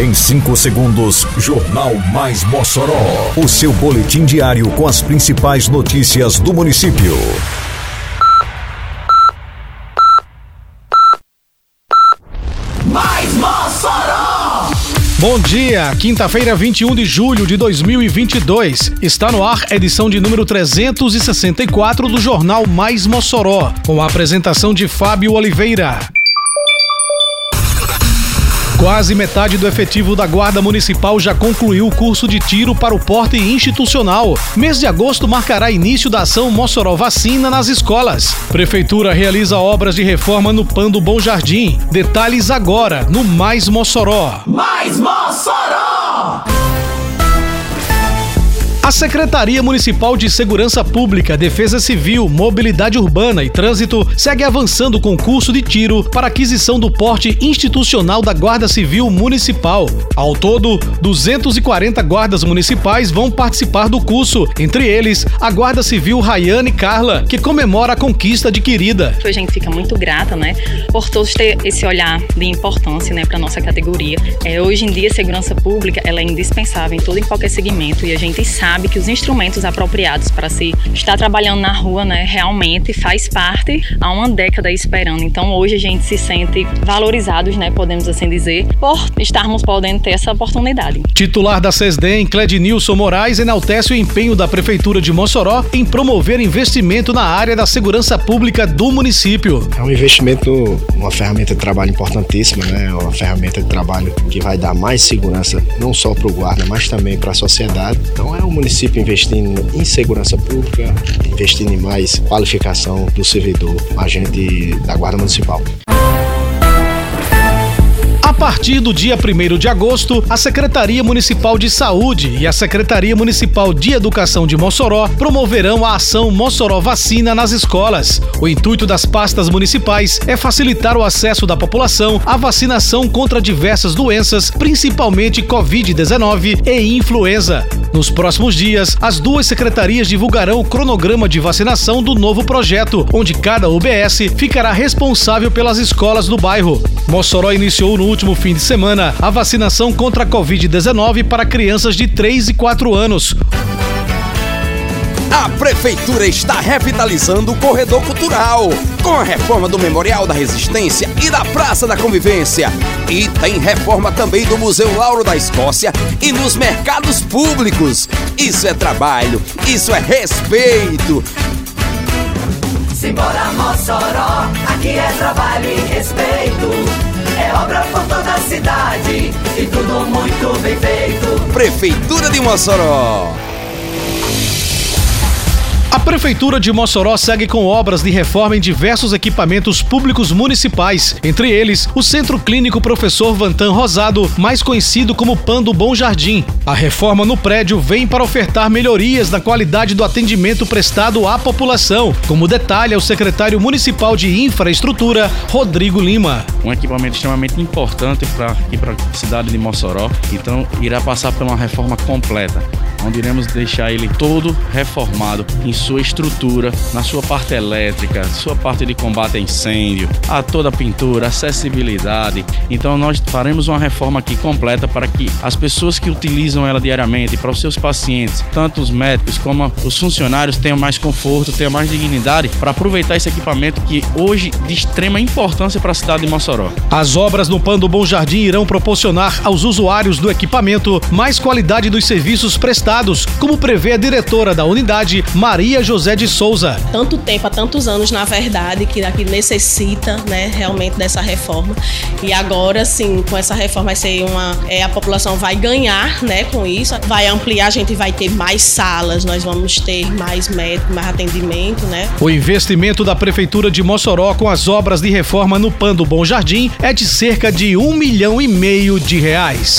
Em 5 segundos, Jornal Mais Mossoró. O seu boletim diário com as principais notícias do município. Mais Mossoró! Bom dia, quinta-feira, 21 de julho de 2022. Está no ar edição de número 364 do Jornal Mais Mossoró, com a apresentação de Fábio Oliveira. Quase metade do efetivo da Guarda Municipal já concluiu o curso de tiro para o porte institucional. Mês de agosto marcará início da ação Mossoró Vacina nas escolas. Prefeitura realiza obras de reforma no Pando Bom Jardim. Detalhes agora no Mais Mossoró. Mais Mossoró! A Secretaria Municipal de Segurança Pública, Defesa Civil, Mobilidade Urbana e Trânsito segue avançando com curso de tiro para aquisição do porte institucional da Guarda Civil Municipal. Ao todo, 240 guardas municipais vão participar do curso, entre eles a Guarda Civil Rayane Carla, que comemora a conquista adquirida. A gente fica muito grata, né, por todos ter esse olhar de importância, né, para nossa categoria. É, hoje em dia, a segurança pública ela é indispensável em todo e qualquer segmento e a gente sabe que os instrumentos apropriados para se estar trabalhando na rua, né, realmente faz parte há uma década esperando. Então hoje a gente se sente valorizados, né, podemos assim dizer, por estarmos podendo ter essa oportunidade. Titular da CESDEM, Clednilson Moraes, enaltece o empenho da Prefeitura de Mossoró em promover investimento na área da segurança pública do município. É um investimento, uma ferramenta de trabalho importantíssima, né? Uma ferramenta de trabalho que vai dar mais segurança não só para o guarda, mas também para a sociedade. Então é um município investindo em segurança pública, investindo em mais qualificação do servidor, agente da Guarda Municipal. A partir do dia 1 de agosto, a Secretaria Municipal de Saúde e a Secretaria Municipal de Educação de Mossoró promoverão a ação Mossoró Vacina nas escolas. O intuito das pastas municipais é facilitar o acesso da população à vacinação contra diversas doenças, principalmente Covid-19 e influenza. Nos próximos dias, as duas secretarias divulgarão o cronograma de vacinação do novo projeto, onde cada UBS ficará responsável pelas escolas do bairro. Mossoró iniciou no último fim de semana a vacinação contra a Covid-19 para crianças de 3 e 4 anos. A Prefeitura está revitalizando o corredor cultural, com a reforma do Memorial da Resistência e da Praça da Convivência. E tem reforma também do Museu Lauro da Escócia e nos mercados públicos. Isso é trabalho, isso é respeito. Simbora Mossoró, aqui é trabalho e respeito. É obra por toda a cidade e tudo muito bem feito. Prefeitura de Mossoró. A Prefeitura de Mossoró segue com obras de reforma em diversos equipamentos públicos municipais, entre eles o Centro Clínico Professor Vantan Rosado, mais conhecido como Pando Bom Jardim. A reforma no prédio vem para ofertar melhorias na qualidade do atendimento prestado à população, como detalha o secretário municipal de Infraestrutura, Rodrigo Lima. Um equipamento extremamente importante para a cidade de Mossoró, então irá passar por uma reforma completa onde iremos deixar ele todo reformado em sua estrutura, na sua parte elétrica, sua parte de combate a incêndio, a toda a pintura, acessibilidade. Então nós faremos uma reforma aqui completa para que as pessoas que utilizam ela diariamente, para os seus pacientes, tanto os médicos como os funcionários tenham mais conforto, tenham mais dignidade para aproveitar esse equipamento que hoje de extrema importância para a cidade de Mossoró. As obras no Pando Bom Jardim irão proporcionar aos usuários do equipamento mais qualidade dos serviços prestados como prevê a diretora da unidade, Maria José de Souza. Tanto tempo, há tantos anos, na verdade, que aqui necessita, né, realmente dessa reforma. E agora, sim, com essa reforma vai ser uma, é, a população vai ganhar, né, com isso, vai ampliar, a gente vai ter mais salas, nós vamos ter mais médicos, mais atendimento, né. O investimento da prefeitura de Mossoró com as obras de reforma no Pando Bom Jardim é de cerca de um milhão e meio de reais.